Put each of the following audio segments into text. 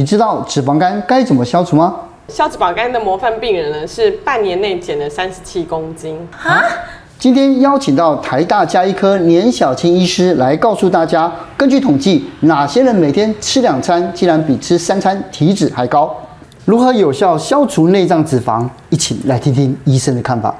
你知道脂肪肝该怎么消除吗？消脂肪肝的模范病人呢，是半年内减了三十七公斤。啊？今天邀请到台大加医科年小青医师来告诉大家，根据统计，哪些人每天吃两餐，竟然比吃三餐体脂还高？如何有效消除内脏脂肪？一起来听听医生的看法。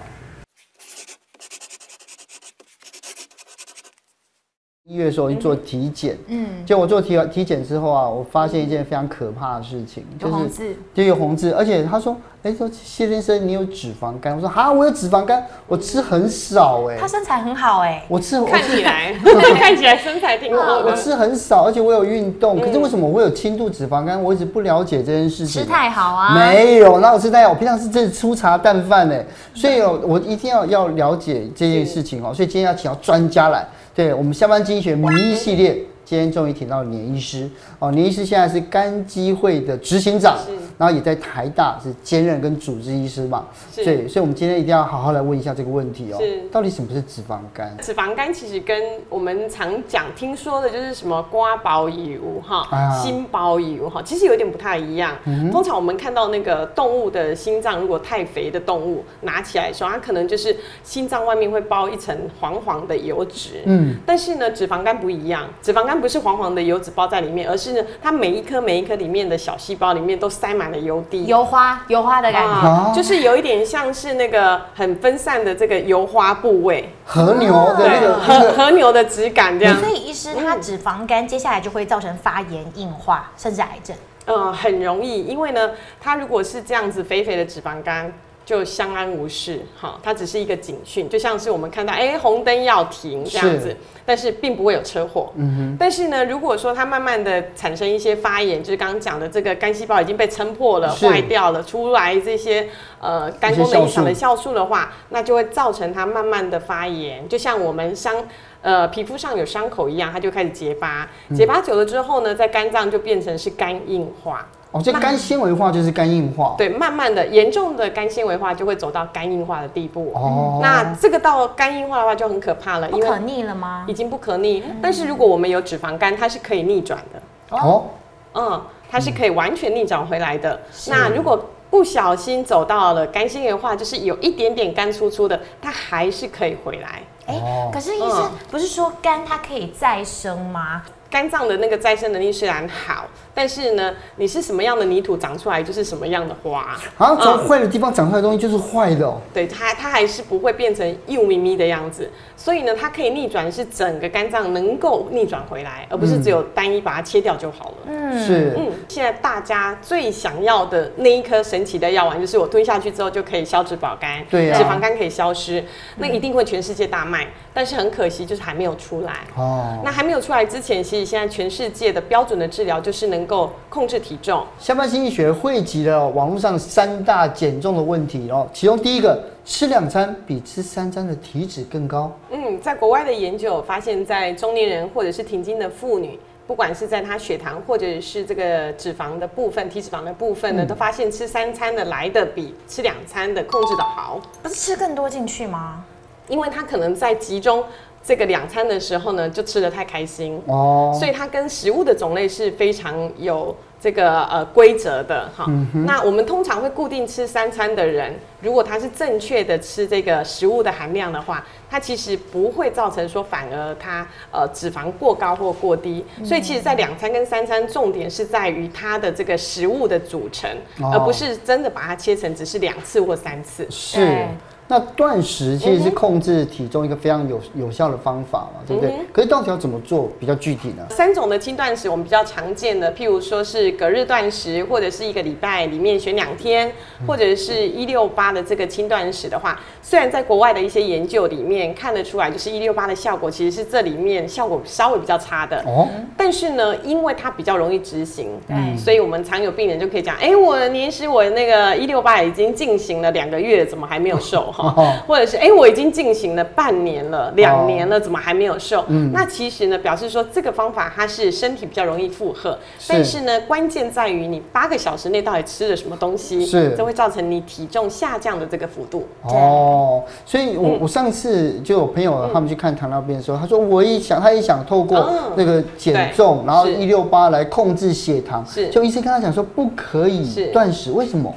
一月的时候去做体检，嗯，结果我做体体检之后啊，我发现一件非常可怕的事情，就是，就有红字，而且他说，哎、欸，说谢先生你有脂肪肝，我说哈，我有脂肪肝，我吃很少、欸，哎，他身材很好、欸，哎，我吃看起来。看起来身材挺好，我吃很少，而且我有运动，可是为什么我会有轻度脂肪肝？我一直不了解这件事情。吃太好啊？没有，那我吃太好，我平常是真的粗茶淡饭哎，所以我一定要要了解这件事情哦，所以今天要请到专家来。对我们下班经济学名医系列，今天终于请到年医师哦。年医师现在是肝基会的执行长，然后也在台大是兼任跟主治医师嘛。对，所以我们今天一定要好好来问一下这个问题哦。是，到底什么是脂肪肝？脂肪肝其实跟我们常讲、听说的就是什么瓜包油哈、心包油哈，其实有点不太一样。通常我们看到那个动物的心脏，如果太肥的动物拿起来的时候，它可能就是心脏外面会包一层黄黄的油脂。嗯，但是呢，脂肪肝不一样，脂肪肝。不是黄黄的油脂包在里面，而是呢，它每一颗每一颗里面的小细胞里面都塞满了油滴，油花油花的感觉，啊，就是有一点像是那个很分散的这个油花部位，和牛的那个和和牛的质感这样。所以医师，他脂肪肝接下来就会造成发炎、硬化，甚至癌症。嗯，很容易，因为呢，它如果是这样子肥肥的脂肪肝。就相安无事，哈，它只是一个警讯，就像是我们看到，哎、欸，红灯要停这样子，但是并不会有车祸。嗯哼。但是呢，如果说它慢慢的产生一些发炎，就是刚刚讲的这个肝细胞已经被撑破了、坏掉了，出来这些呃肝功能异常的酵素的话，那就会造成它慢慢的发炎，就像我们伤呃皮肤上有伤口一样，它就开始结疤，结疤久了之后呢，在肝脏就变成是肝硬化。哦，这肝纤维化就是肝硬化。对，慢慢的严重的肝纤维化就会走到肝硬化的地步。哦，那这个到肝硬化的话就很可怕了，因为不可逆了吗？已经不可逆。但是如果我们有脂肪肝，它是可以逆转的。哦，嗯，它是可以完全逆转回来的。那如果不小心走到了肝纤维化，就是有一点点肝粗粗的，它还是可以回来。哎，可是医生不是说肝它可以再生吗？肝脏的那个再生能力虽然好，但是呢，你是什么样的泥土长出来就是什么样的花。啊，从坏的地方长出来的东西就是坏的哦。对，它它还是不会变成幼咪咪的样子。所以呢，它可以逆转，是整个肝脏能够逆转回来，而不是只有单一把它切掉就好了。嗯，是。嗯，现在大家最想要的那一颗神奇的药丸，就是我吞下去之后就可以消脂保肝，对、啊，脂肪肝可以消失，那一定会全世界大卖。但是很可惜，就是还没有出来。哦，那还没有出来之前，其实现在全世界的标准的治疗就是能够控制体重。下班经济学汇集了网络上三大减重的问题哦，其中第一个，吃两餐比吃三餐的体脂更高。嗯，在国外的研究发现，在中年人或者是停经的妇女，不管是在她血糖或者是这个脂肪的部分，体脂肪的部分呢，嗯、都发现吃三餐的来的比吃两餐的控制的好。不是吃更多进去吗？因为他可能在集中这个两餐的时候呢，就吃的太开心哦，所以它跟食物的种类是非常有这个呃规则的哈。嗯、那我们通常会固定吃三餐的人，如果他是正确的吃这个食物的含量的话，它其实不会造成说反而它呃脂肪过高或过低。嗯、所以其实，在两餐跟三餐，重点是在于它的这个食物的组成，哦、而不是真的把它切成只是两次或三次。是。那断食其实是控制体重一个非常有有效的方法嘛，对不对？可是到底要怎么做比较具体呢？三种的轻断食我们比较常见的，譬如说是隔日断食，或者是一个礼拜里面选两天，或者是一六八的这个轻断食的话，虽然在国外的一些研究里面看得出来，就是一六八的效果其实是这里面效果稍微比较差的哦。但是呢，因为它比较容易执行，嗯，所以我们常有病人就可以讲，哎，我年时我那个一六八已经进行了两个月，怎么还没有瘦？哦。或者是哎、欸，我已经进行了半年了、两年了，怎么还没有瘦？嗯，那其实呢，表示说这个方法它是身体比较容易负荷，但是呢，关键在于你八个小时内到底吃了什么东西，是，这会造成你体重下降的这个幅度。哦，所以我我上次就有朋友他们去看糖尿病的时候，他说我一想，他一想透过那个减重，然后一六八来控制血糖，是，就医生跟他讲说不可以断食，为什么？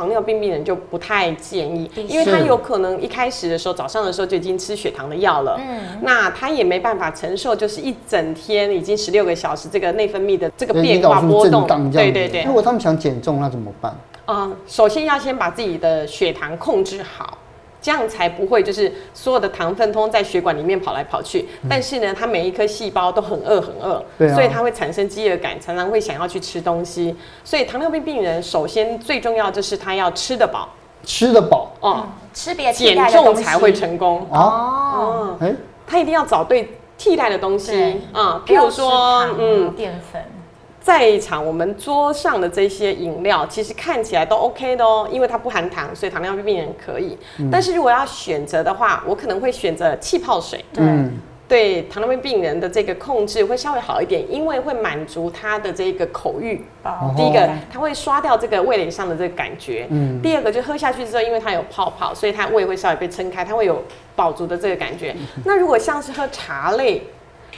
糖尿病病人就不太建议，因为他有可能一开始的时候，早上的时候就已经吃血糖的药了，嗯，那他也没办法承受，就是一整天已经十六个小时这个内分泌的这个变化波动，对对对。如果他们想减重，那怎么办？啊，首先要先把自己的血糖控制好。这样才不会就是所有的糖分通在血管里面跑来跑去，嗯、但是呢，它每一颗细胞都很饿很饿，啊、所以它会产生饥饿感，常常会想要去吃东西。所以糖尿病病人首先最重要就是他要吃得饱，吃得饱，哦、嗯，吃别减重才会成功。哦。哎、嗯，他一定要找对替代的东西。啊，譬如说，嗯，淀粉。在一场我们桌上的这些饮料，其实看起来都 OK 的哦，因为它不含糖，所以糖尿病病人可以。嗯、但是如果要选择的话，我可能会选择气泡水。对，嗯、对，糖尿病病人的这个控制会稍微好一点，因为会满足他的这个口欲。哦、第一个，它会刷掉这个味蕾上的这个感觉。嗯。第二个，就喝下去之后，因为它有泡泡，所以它胃会稍微被撑开，它会有饱足的这个感觉。嗯、那如果像是喝茶类。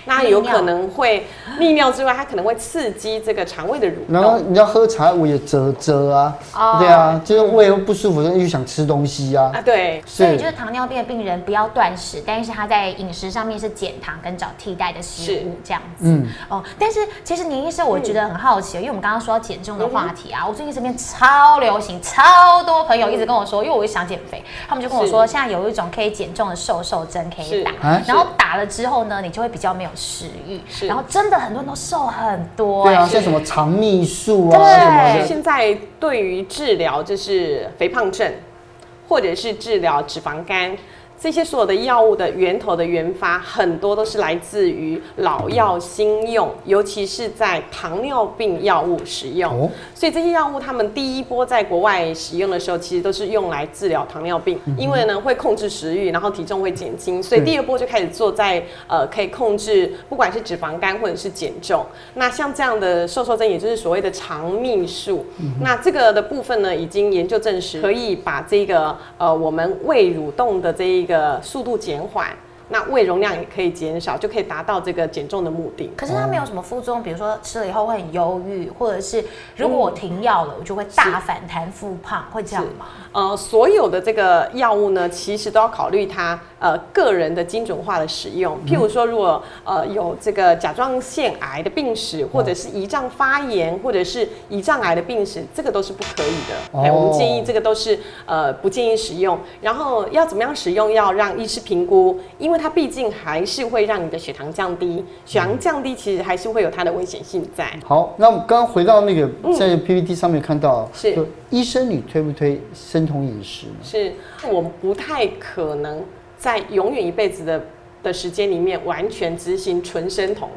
那有可能会利尿之外，它可能会刺激这个肠胃的蠕动。然后你要喝茶，我也啧啧啊，哦、对啊，就是胃又不舒服，又想吃东西啊。啊，对。所以就是糖尿病的病人不要断食，但是他在饮食上面是减糖跟找替代的食物这样子。嗯。哦，但是其实年医生，我觉得很好奇，因为我们刚刚说到减重的话题啊，我最近身边超流行，超多朋友一直跟我说，因为我也想减肥，他们就跟我说，现在有一种可以减重的瘦瘦针可以打，然后打了之后呢，你就会比较没有食欲，是然后真的很多人都瘦很多，对啊，像什么肠泌素啊，对什么的。现在对于治疗就是肥胖症，或者是治疗脂肪肝。这些所有的药物的源头的研发，很多都是来自于老药新用，尤其是在糖尿病药物使用。所以这些药物，他们第一波在国外使用的时候，其实都是用来治疗糖尿病，因为呢会控制食欲，然后体重会减轻。所以第二波就开始做在呃可以控制，不管是脂肪肝或者是减重。那像这样的瘦瘦针，也就是所谓的肠泌素，那这个的部分呢，已经研究证实可以把这个呃我们胃蠕动的这一个。的速度减缓，那胃容量也可以减少，就可以达到这个减重的目的。可是它没有什么副作用，比如说吃了以后会很忧郁，或者是如果我停药了，我就会大反弹复胖，会这样吗？呃，所有的这个药物呢，其实都要考虑它呃个人的精准化的使用。譬如说，如果呃有这个甲状腺癌的病史，或者是胰脏发炎，或者是胰脏癌的病史，这个都是不可以的。哎，我们建议这个都是呃不建议使用。然后要怎么样使用，要让医师评估，因为它毕竟还是会让你的血糖降低，血糖降低其实还是会有它的危险性在。好，那我们刚刚回到那个在 PPT 上面看到，是医生你推不推生酮饮食？是，我不太可能在永远一辈子的的时间里面完全执行纯生酮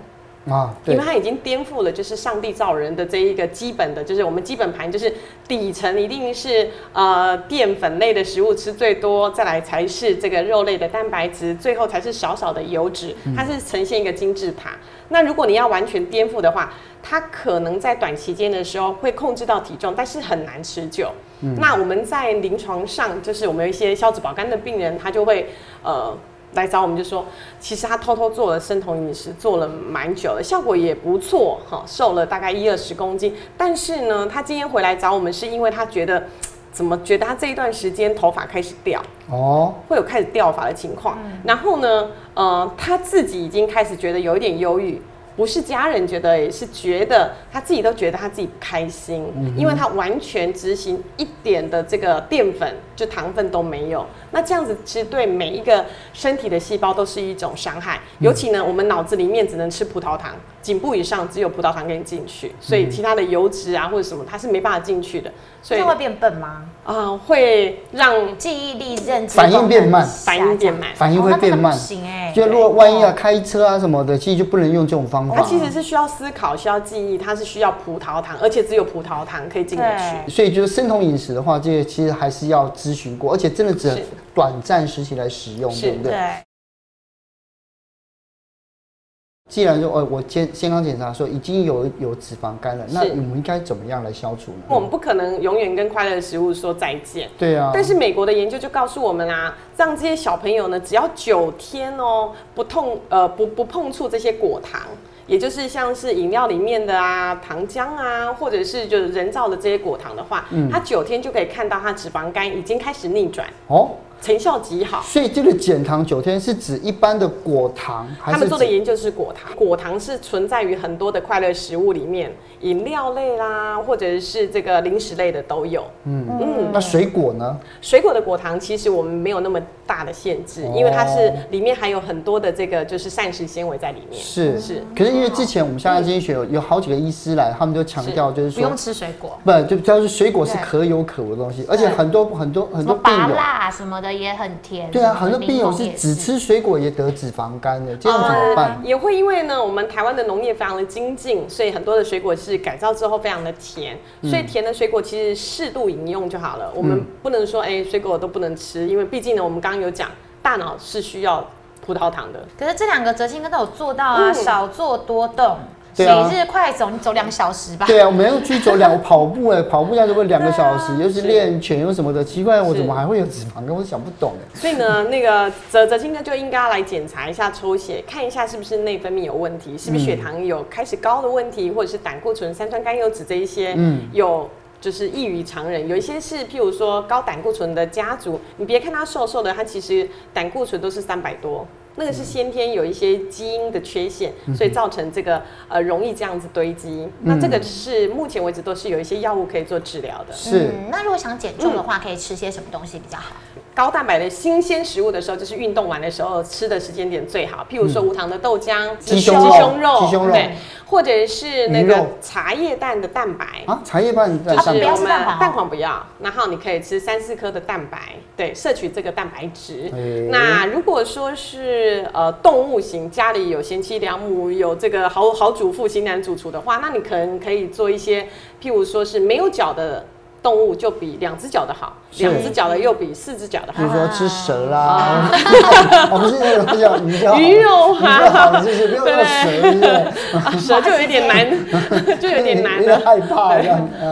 啊，因为它已经颠覆了，就是上帝造人的这一个基本的，就是我们基本盘，就是底层一定是呃淀粉类的食物吃最多，再来才是这个肉类的蛋白质，最后才是少少的油脂，它是呈现一个金字塔。那如果你要完全颠覆的话，它可能在短期间的时候会控制到体重，但是很难持久。嗯、那我们在临床上，就是我们有一些消脂保肝的病人，他就会呃来找我们，就说其实他偷偷做了生酮饮食，做了蛮久了，效果也不错哈，瘦了大概一二十公斤。但是呢，他今天回来找我们，是因为他觉得怎么觉得他这一段时间头发开始掉哦，会有开始掉发的情况。嗯、然后呢，呃，他自己已经开始觉得有一点忧郁。不是家人觉得，也是觉得他自己都觉得他自己不开心，嗯、因为他完全执行一点的这个淀粉，就糖分都没有。那这样子其实对每一个身体的细胞都是一种伤害。尤其呢，我们脑子里面只能吃葡萄糖，颈部以上只有葡萄糖可以进去，所以其他的油脂啊或者什么，它是没办法进去的。所以会变笨吗？啊、呃，会让记忆力、认知反应变慢，反应变慢，反应会变慢。不行哎，就如果万一要开车啊什么的，其实就不能用这种方方法。它其实是需要思考，需要记忆，它是需要葡萄糖，而且只有葡萄糖可以进得去。所以就是生酮饮食的话，这个其实还是要咨询过，而且真的只短暂时期来使用，对不对？对。既然说，哦，我健健康检查说已经有有脂肪肝了，那我们应该怎么样来消除呢？我们不可能永远跟快乐的食物说再见。对啊。但是美国的研究就告诉我们啊，让这些小朋友呢，只要九天哦，不痛呃不不碰触这些果糖，也就是像是饮料里面的啊糖浆啊，或者是就是人造的这些果糖的话，嗯，他九天就可以看到他脂肪肝已经开始逆转哦。成效极好，所以这个减糖九天是指一般的果糖，还是他们做的研究是果糖。果糖是存在于很多的快乐食物里面，饮料类啦，或者是这个零食类的都有。嗯嗯，那水果呢？水果的果糖其实我们没有那么大的限制，因为它是里面含有很多的这个就是膳食纤维在里面。是是，可是因为之前我们下班经济学有有好几个医师来，他们就强调就是说不用吃水果，不就主要是水果是可有可无的东西，而且很多很多很多病友辣什么的也很甜。对啊，很多病友是只吃水果也得脂肪肝的，这样怎么办？也会因为呢，我们台湾的农业非常的精进，所以很多的水果是改造之后非常的甜，所以甜的水果其实适度饮用就好了。我们不能说哎，水果都不能吃，因为毕竟呢，我们刚刚有讲，大脑是需要葡萄糖的。可是这两个哲青哥都有做到啊，少做多动。每日快走，你走两个小时吧。对啊，我们要去走两 跑步哎，跑步要如果两个小时，又是练拳又什么的，奇怪，我怎么还会有脂肪肝？我想不懂哎。所以呢，那个哲哲青哥就应该要来检查一下抽血，看一下是不是内分泌有问题，是不是血糖有开始高的问题，或者是胆固醇、三酸甘油脂这一些，嗯，有就是异于常人。有一些是譬如说高胆固醇的家族，你别看他瘦瘦的，他其实胆固醇都是三百多。那个是先天有一些基因的缺陷，所以造成这个呃容易这样子堆积。那这个是目前为止都是有一些药物可以做治疗的。是。那如果想减重的话，可以吃些什么东西比较好？高蛋白的新鲜食物的时候，就是运动完的时候吃的时间点最好。譬如说无糖的豆浆、鸡胸肉、鸡胸肉，对，或者是那个茶叶蛋的蛋白。啊，茶叶蛋的蛋白，就是我们蛋黄不要，然后你可以吃三四颗的蛋白，对，摄取这个蛋白质。那如果说是呃动物型，家里有贤妻良母，有这个好好主妇、型男主厨的话，那你可能可以做一些，譬如说是没有脚的。动物就比两只脚的好，两只脚的又比四只脚的。好。比如说吃蛇啦，我们是那种叫鱼肉哈，就是不要说蛇，蛇就有点难，就有点难了，害怕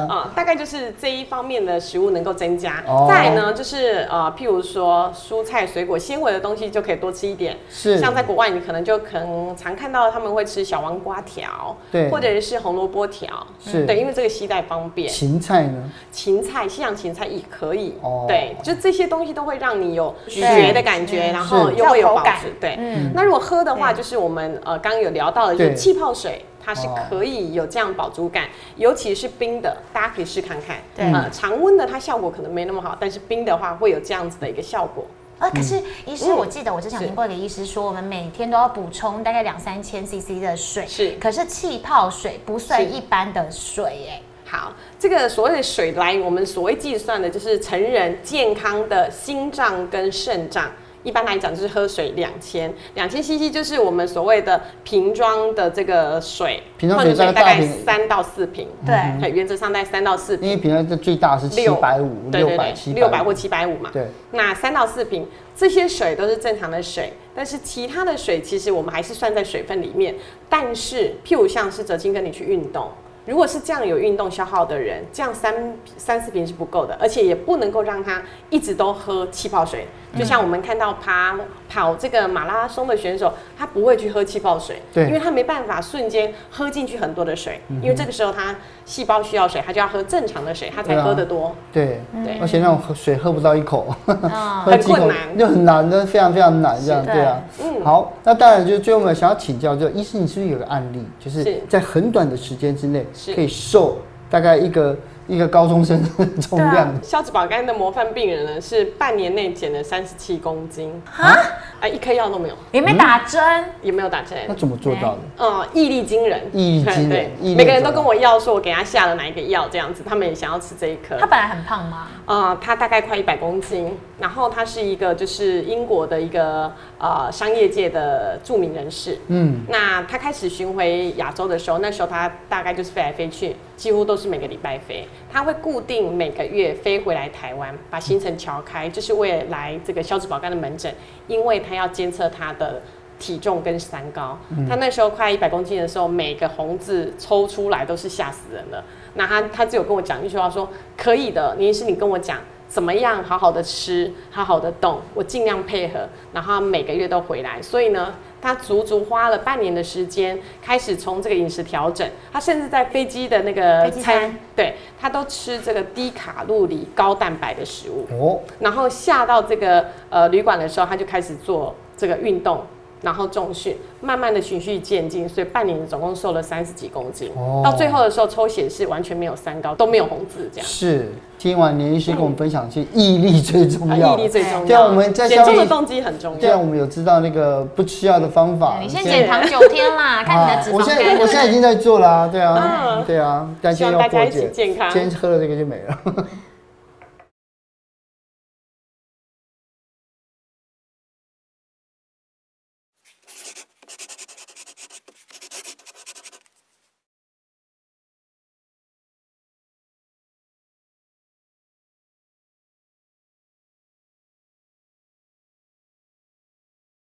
啊。大概就是这一方面的食物能够增加。再呢，就是呃，譬如说蔬菜、水果、纤维的东西就可以多吃一点。是，像在国外，你可能就可能常看到他们会吃小黄瓜条，对，或者是红萝卜条，是。对，因为这个携带方便。芹菜呢？芹菜，西洋芹菜也可以，哦、对，就这些东西都会让你有嚼的感觉，然后又会有饱足。对，嗯、那如果喝的话，就是我们呃刚刚有聊到的，就是气泡水，它是可以有这样饱足感，尤其是冰的，大家可以试看看。对，呃，常温的它效果可能没那么好，但是冰的话会有这样子的一个效果。呃，可是医师，我记得我之前听过一个医师说，我们每天都要补充大概两三千 CC 的水，是，可是气泡水不算一般的水，哎。好，这个所谓的水来，我们所谓计算的就是成人健康的心脏跟肾脏。一般来讲就是喝水两千，两千 CC 就是我们所谓的瓶装的这个水，瓶装水大概三到四瓶。对，原则上在三到四瓶。因为瓶装这最大是七百五，六百七六百或七百五嘛。对，那三到四瓶这些水都是正常的水，但是其他的水其实我们还是算在水分里面。但是譬如像是哲青跟你去运动。如果是这样有运动消耗的人，这样三三四瓶是不够的，而且也不能够让他一直都喝气泡水。就像我们看到爬跑这个马拉松的选手，他不会去喝气泡水，对，因为他没办法瞬间喝进去很多的水，因为这个时候他细胞需要水，他就要喝正常的水，他才喝得多。对对，而且那种喝水喝不到一口，很困难，就很难的，非常非常难这样，对啊。嗯，好，那当然就最后我们想要请教，就医生，你是不是有个案例，就是在很短的时间之内可以瘦大概一个一个高中生的重量。消脂保肝的模范病人呢，是半年内减了三十七公斤。啊，啊，一颗药都没有，也没打针，也没有打针，那怎么做到的？嗯，毅力惊人，毅力惊人，每个人都跟我要说，我给他下了哪一个药，这样子，他们也想要吃这一颗。他本来很胖吗？呃，他大概快一百公斤，然后他是一个就是英国的一个呃商业界的著名人士，嗯，那他开始巡回亚洲的时候，那时候他大概就是飞来飞去，几乎都是每个礼拜飞，他会固定每个月飞回来台湾，把行程调开，就是为了来这个消脂保肝的门诊，因为他要监测他的体重跟三高，嗯、他那时候快一百公斤的时候，每个红字抽出来都是吓死人了。那他他只有跟我讲一句话说，可以的，林医师你跟我讲怎么样好好的吃，好好的动，我尽量配合，然后他每个月都回来。所以呢，他足足花了半年的时间，开始从这个饮食调整，他甚至在飞机的那个餐，对他都吃这个低卡路里、高蛋白的食物。哦，然后下到这个呃旅馆的时候，他就开始做这个运动。然后重训，慢慢的循序渐进，所以半年总共瘦了三十几公斤。哦，到最后的时候抽血是完全没有三高，都没有红字这样。是，听完连医师跟我们分享，其实毅力最重要。毅力最重要。对啊，我们在减重的动机很重要。对啊，我们有知道那个不吃药的方法。你先减糖九天啦，看你的脂肪。我现在我现在已经在做了啊，对啊，对啊，但希望大家一起健康。今天喝了这个就没了。